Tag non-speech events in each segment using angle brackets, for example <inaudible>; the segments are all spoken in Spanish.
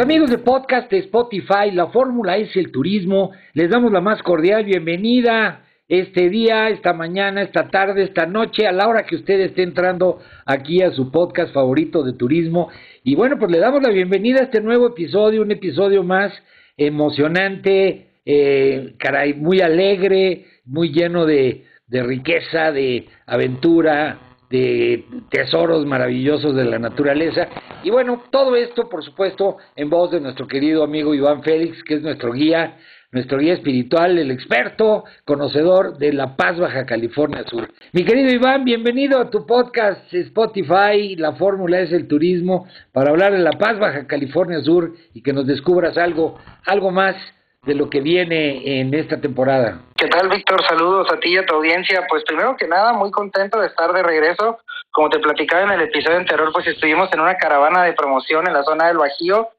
Amigos de podcast de Spotify, la fórmula es el turismo. Les damos la más cordial bienvenida este día, esta mañana, esta tarde, esta noche, a la hora que usted esté entrando aquí a su podcast favorito de turismo. Y bueno, pues le damos la bienvenida a este nuevo episodio, un episodio más emocionante, eh, caray, muy alegre, muy lleno de, de riqueza, de aventura, de tesoros maravillosos de la naturaleza. Y bueno, todo esto, por supuesto, en voz de nuestro querido amigo Iván Félix, que es nuestro guía, nuestro guía espiritual, el experto, conocedor de La Paz, Baja California Sur. Mi querido Iván, bienvenido a tu podcast Spotify, La Fórmula es el Turismo, para hablar de La Paz, Baja California Sur y que nos descubras algo, algo más de lo que viene en esta temporada. ¿Qué tal, Víctor? Saludos a ti y a tu audiencia. Pues primero que nada, muy contento de estar de regreso. Como te platicaba en el episodio anterior, pues estuvimos en una caravana de promoción en la zona del Bajío.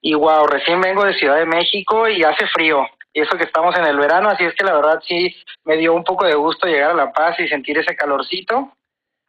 Y wow, recién vengo de Ciudad de México y hace frío. Y eso que estamos en el verano, así es que la verdad sí me dio un poco de gusto llegar a La Paz y sentir ese calorcito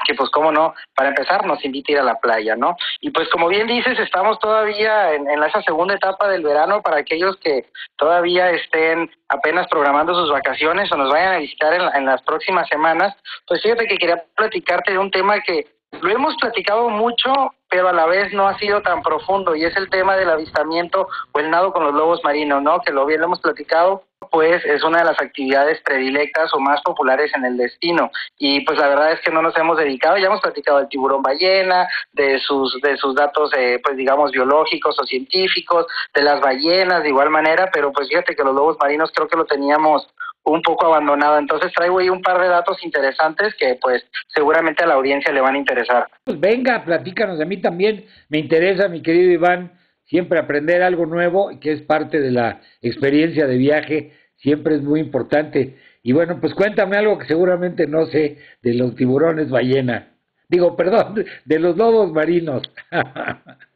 que pues cómo no, para empezar nos invita a ir a la playa, ¿no? Y pues como bien dices, estamos todavía en, en esa segunda etapa del verano para aquellos que todavía estén apenas programando sus vacaciones o nos vayan a visitar en, en las próximas semanas, pues fíjate que quería platicarte de un tema que lo hemos platicado mucho, pero a la vez no ha sido tan profundo, y es el tema del avistamiento o el nado con los lobos marinos, ¿no? Que lo bien lo hemos platicado, pues es una de las actividades predilectas o más populares en el destino. Y pues la verdad es que no nos hemos dedicado, ya hemos platicado del tiburón ballena, de sus, de sus datos, eh, pues digamos, biológicos o científicos, de las ballenas de igual manera, pero pues fíjate que los lobos marinos creo que lo teníamos un poco abandonado. Entonces traigo ahí un par de datos interesantes que pues seguramente a la audiencia le van a interesar. Pues venga, platícanos, a mí también me interesa, mi querido Iván, siempre aprender algo nuevo, que es parte de la experiencia de viaje, siempre es muy importante. Y bueno, pues cuéntame algo que seguramente no sé de los tiburones ballena. Digo, <laughs> perdón, de los lobos marinos. <laughs>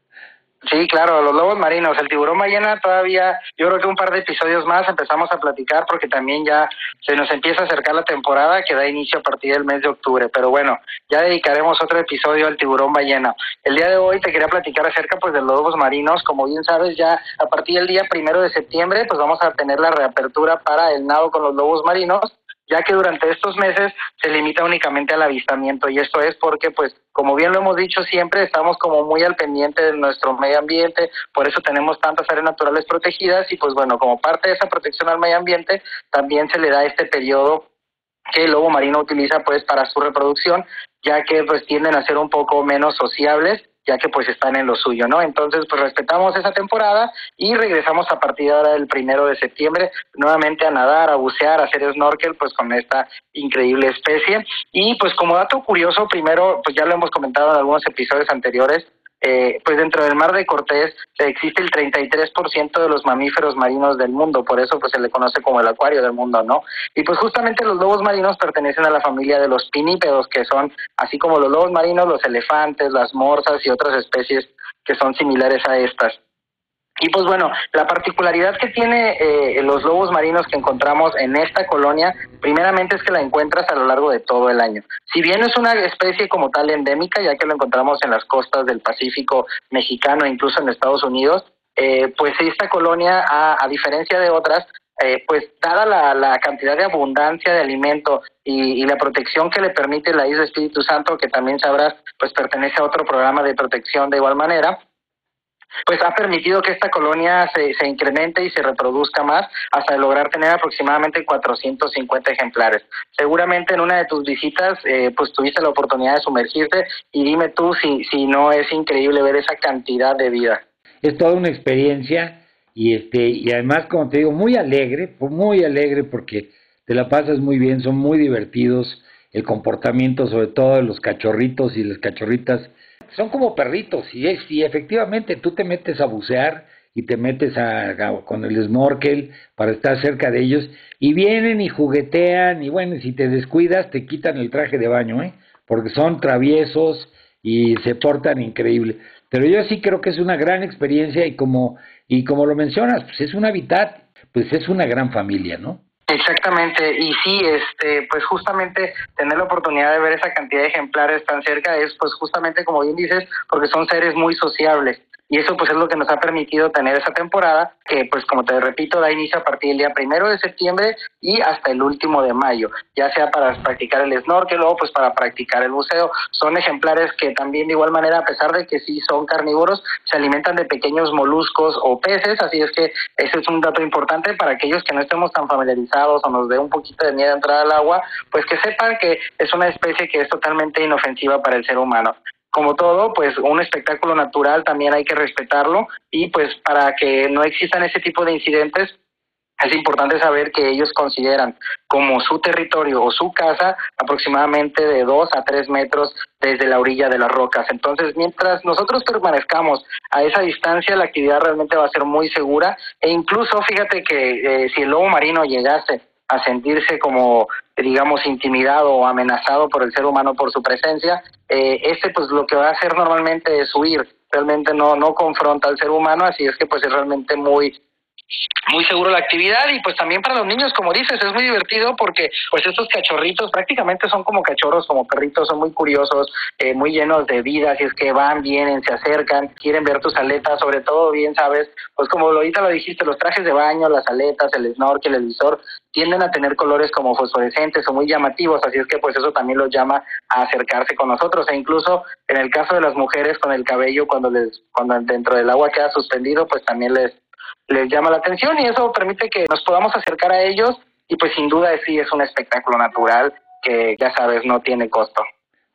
Sí, claro, los lobos marinos, el tiburón ballena todavía, yo creo que un par de episodios más empezamos a platicar porque también ya se nos empieza a acercar la temporada que da inicio a partir del mes de octubre, pero bueno, ya dedicaremos otro episodio al tiburón ballena. El día de hoy te quería platicar acerca pues de los lobos marinos, como bien sabes ya a partir del día primero de septiembre pues vamos a tener la reapertura para el nado con los lobos marinos ya que durante estos meses se limita únicamente al avistamiento. Y esto es porque pues como bien lo hemos dicho siempre estamos como muy al pendiente de nuestro medio ambiente, por eso tenemos tantas áreas naturales protegidas y pues bueno, como parte de esa protección al medio ambiente también se le da este periodo que el lobo marino utiliza pues para su reproducción, ya que pues tienden a ser un poco menos sociables ya que pues están en lo suyo, ¿no? Entonces pues respetamos esa temporada y regresamos a partir ahora del primero de septiembre nuevamente a nadar, a bucear, a hacer snorkel pues con esta increíble especie y pues como dato curioso primero pues ya lo hemos comentado en algunos episodios anteriores eh, pues dentro del mar de Cortés existe el 33% de los mamíferos marinos del mundo, por eso pues se le conoce como el acuario del mundo, ¿no? Y pues justamente los lobos marinos pertenecen a la familia de los pinípedos, que son así como los lobos marinos, los elefantes, las morsas y otras especies que son similares a estas. Y pues bueno, la particularidad que tiene eh, los lobos marinos que encontramos en esta colonia, primeramente es que la encuentras a lo largo de todo el año. Si bien es una especie como tal endémica, ya que lo encontramos en las costas del Pacífico mexicano e incluso en Estados Unidos, eh, pues esta colonia, a, diferencia de otras, eh, pues dada la, cantidad de abundancia de alimento y, la protección que le permite la isla Espíritu Santo, que también sabrás, pues pertenece a otro programa de protección de igual manera, pues ha permitido que esta colonia se, se incremente y se reproduzca más hasta lograr tener aproximadamente 450 ejemplares. Seguramente en una de tus visitas eh, pues tuviste la oportunidad de sumergirte y dime tú si, si no es increíble ver esa cantidad de vida. Es toda una experiencia y este y además como te digo muy alegre, muy alegre porque te la pasas muy bien, son muy divertidos, el comportamiento sobre todo de los cachorritos y las cachorritas son como perritos y, es, y efectivamente tú te metes a bucear y te metes a, con el snorkel para estar cerca de ellos y vienen y juguetean y bueno, si te descuidas te quitan el traje de baño, ¿eh? porque son traviesos y se portan increíble. Pero yo sí creo que es una gran experiencia y como y como lo mencionas, pues es un hábitat, pues es una gran familia, ¿no? Exactamente, y sí, este, pues justamente tener la oportunidad de ver esa cantidad de ejemplares tan cerca es, pues justamente como bien dices, porque son seres muy sociables y eso pues es lo que nos ha permitido tener esa temporada que pues como te repito da inicio a partir del día primero de septiembre y hasta el último de mayo ya sea para practicar el snorkel o pues para practicar el buceo. Son ejemplares que también de igual manera a pesar de que sí son carnívoros se alimentan de pequeños moluscos o peces. Así es que ese es un dato importante para aquellos que no estemos tan familiarizados o nos dé un poquito de miedo entrar al agua pues que sepan que es una especie que es totalmente inofensiva para el ser humano como todo, pues un espectáculo natural también hay que respetarlo y pues para que no existan ese tipo de incidentes es importante saber que ellos consideran como su territorio o su casa aproximadamente de dos a tres metros desde la orilla de las rocas. Entonces, mientras nosotros permanezcamos a esa distancia, la actividad realmente va a ser muy segura e incluso fíjate que eh, si el lobo marino llegase a sentirse como digamos intimidado o amenazado por el ser humano por su presencia eh, este pues lo que va a hacer normalmente es huir. Realmente no no confronta al ser humano así es que pues es realmente muy muy seguro la actividad y pues también para los niños, como dices, es muy divertido porque pues estos cachorritos prácticamente son como cachorros, como perritos, son muy curiosos, eh, muy llenos de vida, si es que van, vienen, se acercan, quieren ver tus aletas, sobre todo bien sabes, pues como ahorita lo dijiste, los trajes de baño, las aletas, el snorkel, el visor, tienden a tener colores como fosforescentes o muy llamativos, así es que pues eso también los llama a acercarse con nosotros. E incluso en el caso de las mujeres con el cabello cuando les cuando dentro del agua queda suspendido, pues también les les llama la atención y eso permite que nos podamos acercar a ellos y pues sin duda sí es un espectáculo natural que ya sabes no tiene costo.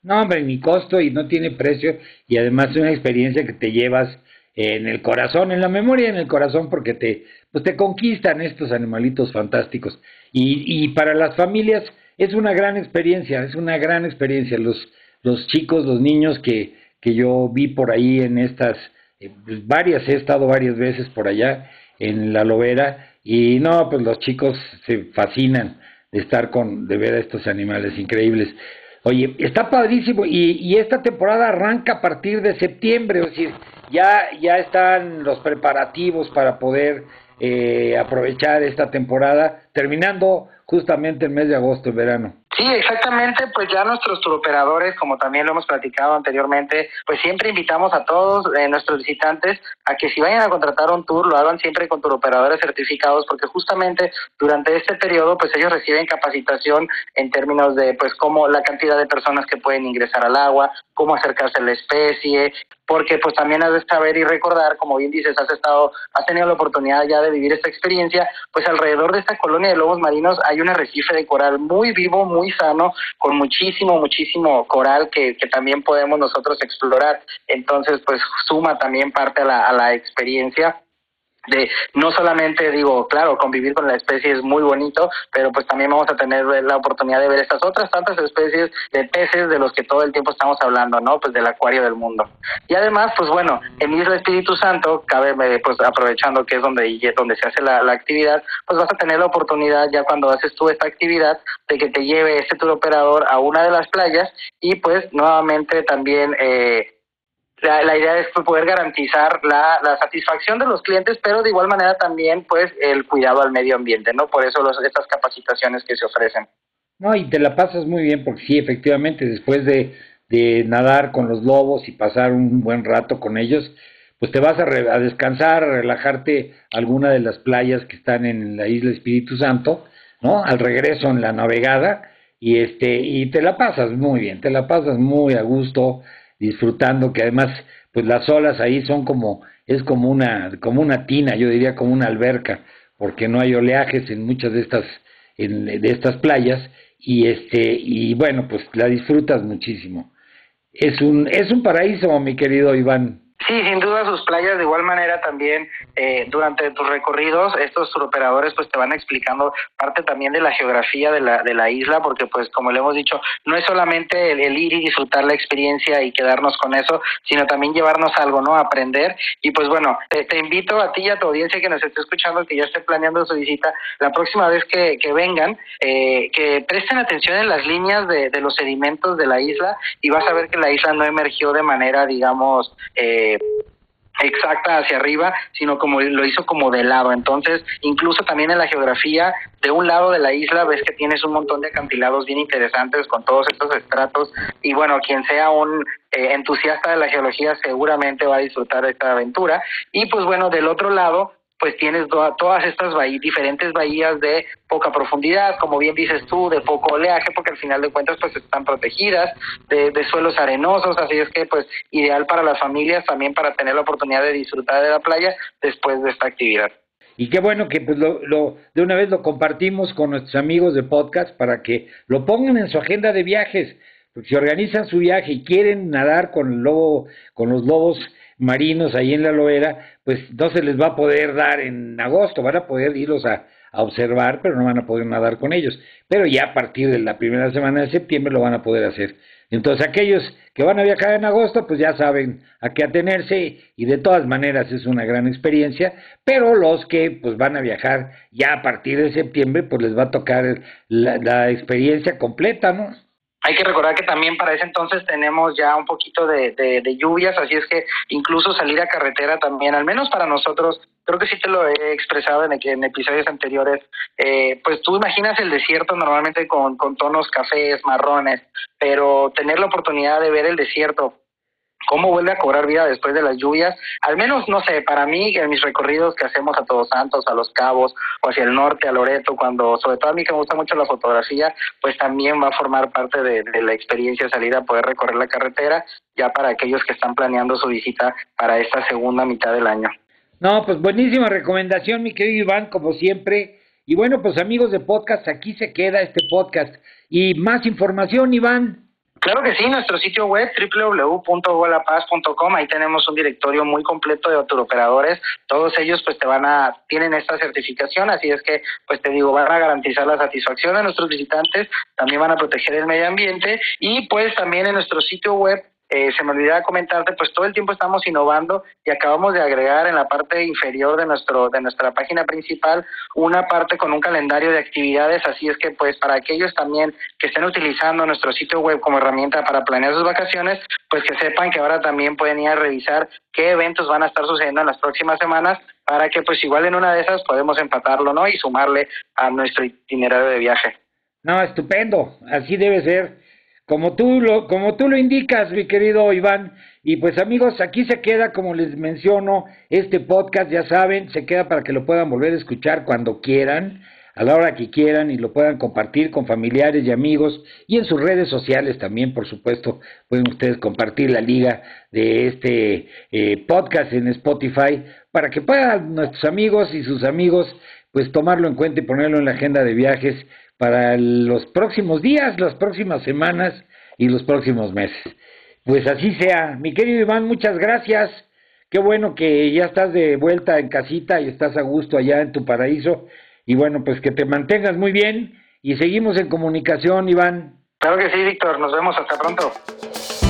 No, hombre, ni costo y no tiene precio y además es una experiencia que te llevas en el corazón, en la memoria, en el corazón porque te pues te conquistan estos animalitos fantásticos y, y para las familias es una gran experiencia, es una gran experiencia los los chicos, los niños que que yo vi por ahí en estas eh, pues, varias he estado varias veces por allá en la lobera y no, pues los chicos se fascinan de estar con, de ver a estos animales increíbles. Oye, está padrísimo y, y esta temporada arranca a partir de septiembre, es decir, ya, ya están los preparativos para poder eh, aprovechar esta temporada, terminando justamente el mes de agosto, en verano. Sí, exactamente, pues ya nuestros turoperadores, como también lo hemos platicado anteriormente, pues siempre invitamos a todos eh, nuestros visitantes a que si vayan a contratar un tour lo hagan siempre con turoperadores certificados porque justamente durante este periodo pues ellos reciben capacitación en términos de pues cómo la cantidad de personas que pueden ingresar al agua, cómo acercarse a la especie, porque pues también has de saber y recordar, como bien dices, has estado, has tenido la oportunidad ya de vivir esta experiencia, pues alrededor de esta colonia de lobos marinos hay un arrecife de coral muy vivo, muy sano, con muchísimo, muchísimo coral que, que también podemos nosotros explorar. Entonces, pues suma también parte a la, a la experiencia de no solamente digo, claro, convivir con la especie es muy bonito, pero pues también vamos a tener la oportunidad de ver estas otras tantas especies de peces de los que todo el tiempo estamos hablando, ¿no? Pues del acuario del mundo. Y además, pues bueno, en Isla Espíritu Santo, cabe, eh, pues aprovechando que es donde, donde se hace la, la actividad, pues vas a tener la oportunidad ya cuando haces tú esta actividad de que te lleve este tour operador a una de las playas y pues nuevamente también eh, la, idea es pues, poder garantizar la, la, satisfacción de los clientes, pero de igual manera también pues el cuidado al medio ambiente, ¿no? Por eso los, estas capacitaciones que se ofrecen. No, y te la pasas muy bien porque sí, efectivamente, después de, de nadar con los lobos y pasar un buen rato con ellos, pues te vas a, a descansar, a relajarte alguna de las playas que están en la isla Espíritu Santo, ¿no? Al regreso en la navegada y este y te la pasas muy bien, te la pasas muy a gusto, disfrutando, que además, pues las olas ahí son como, es como una, como una tina, yo diría como una alberca, porque no hay oleajes en muchas de estas, en, de estas playas, y este, y bueno, pues la disfrutas muchísimo. Es un, es un paraíso, mi querido Iván. Sí, sin duda sus playas de igual manera también eh, durante tus recorridos estos operadores pues te van explicando parte también de la geografía de la, de la isla porque pues como le hemos dicho no es solamente el, ir y disfrutar la experiencia y quedarnos con eso sino también llevarnos algo, ¿no? Aprender y pues bueno, te, invito a ti y a tu audiencia que nos esté escuchando que ya esté planeando su visita la próxima vez que, que vengan eh, que presten atención en las líneas de, de los sedimentos de la isla y vas a ver que la isla no emergió de manera digamos eh, exacta hacia arriba, sino como lo hizo como de lado. Entonces, incluso también en la geografía, de un lado de la isla ves que tienes un montón de acantilados bien interesantes con todos estos estratos y bueno, quien sea un eh, entusiasta de la geología seguramente va a disfrutar de esta aventura. Y pues bueno, del otro lado pues tienes todas estas diferentes bahías de poca profundidad, como bien dices tú, de poco oleaje, porque al final de cuentas pues están protegidas, de, suelos arenosos, así es que pues ideal para las familias también para tener la oportunidad de disfrutar de la playa después de esta actividad. Y qué bueno que pues lo, lo, de una vez lo compartimos con nuestros amigos de podcast para que lo pongan en su agenda de viajes, porque si organizan su viaje y quieren nadar con el lobo, con los lobos marinos ahí en la loera, pues no se les va a poder dar en agosto, van a poder irlos a, observar, pero no van a poder nadar con ellos. Pero ya a partir de la primera semana de septiembre lo van a poder hacer. Entonces aquellos que van a viajar en agosto, pues ya saben a qué atenerse y de todas maneras es una gran experiencia, pero los que pues van a viajar ya a partir de septiembre, pues les va a tocar la, la experiencia completa, ¿no? Hay que recordar que también para ese entonces tenemos ya un poquito de, lluvias, así es que incluso salir a carretera también, al menos para nosotros, creo que sí te lo he expresado en, episodios anteriores, eh, pues tú imaginas el desierto normalmente con tonos cafés, marrones, pero tener la oportunidad de ver el desierto cómo vuelve a cobrar vida después de las lluvias, al menos, no sé, para mí, en mis recorridos que hacemos a Todos Santos, a Los Cabos, o hacia el norte, a Loreto, cuando, sobre todo a mí que me gusta mucho la fotografía, pues también va a formar parte de, la experiencia salir a poder recorrer la carretera, ya para aquellos que están planeando su visita para esta segunda mitad del año. No, pues buenísima recomendación, mi querido Iván, como siempre. Y bueno, pues amigos de podcast, aquí se queda este podcast. Y más información, Iván, Claro que sí, nuestro sitio web www.golapaz.com, ahí tenemos un directorio muy completo de operadores, todos ellos pues te van a, tienen esta certificación, así es que pues te digo, van a garantizar la satisfacción de nuestros visitantes, también van a proteger el medio ambiente y pues también en nuestro sitio web eh, se me olvidaba comentarte, pues todo el tiempo estamos innovando y acabamos de agregar en la parte inferior de nuestro de nuestra página principal una parte con un calendario de actividades, así es que pues para aquellos también que estén utilizando nuestro sitio web como herramienta para planear sus vacaciones, pues que sepan que ahora también pueden ir a revisar qué eventos van a estar sucediendo en las próximas semanas para que pues igual en una de esas podemos empatarlo, ¿no? Y sumarle a nuestro itinerario de viaje. No, estupendo, así debe ser como tú lo, como tú lo indicas, mi querido Iván. Y pues amigos, aquí se queda, como les menciono, este podcast, ya saben, se queda para que lo puedan volver a escuchar cuando quieran, a la hora que quieran y lo puedan compartir con familiares y amigos y en sus redes sociales también, por supuesto, pueden ustedes compartir la liga de este eh, podcast en Spotify para que puedan nuestros amigos y sus amigos pues tomarlo en cuenta y ponerlo en la agenda de viajes para los próximos días, las próximas semanas y los próximos meses. Pues así sea. Mi querido Iván, muchas gracias. Qué bueno que ya estás de vuelta en casita y estás a gusto allá en tu paraíso. Y bueno, pues que te mantengas muy bien y seguimos en comunicación, Iván. Claro que sí, Víctor. Nos vemos. Hasta pronto.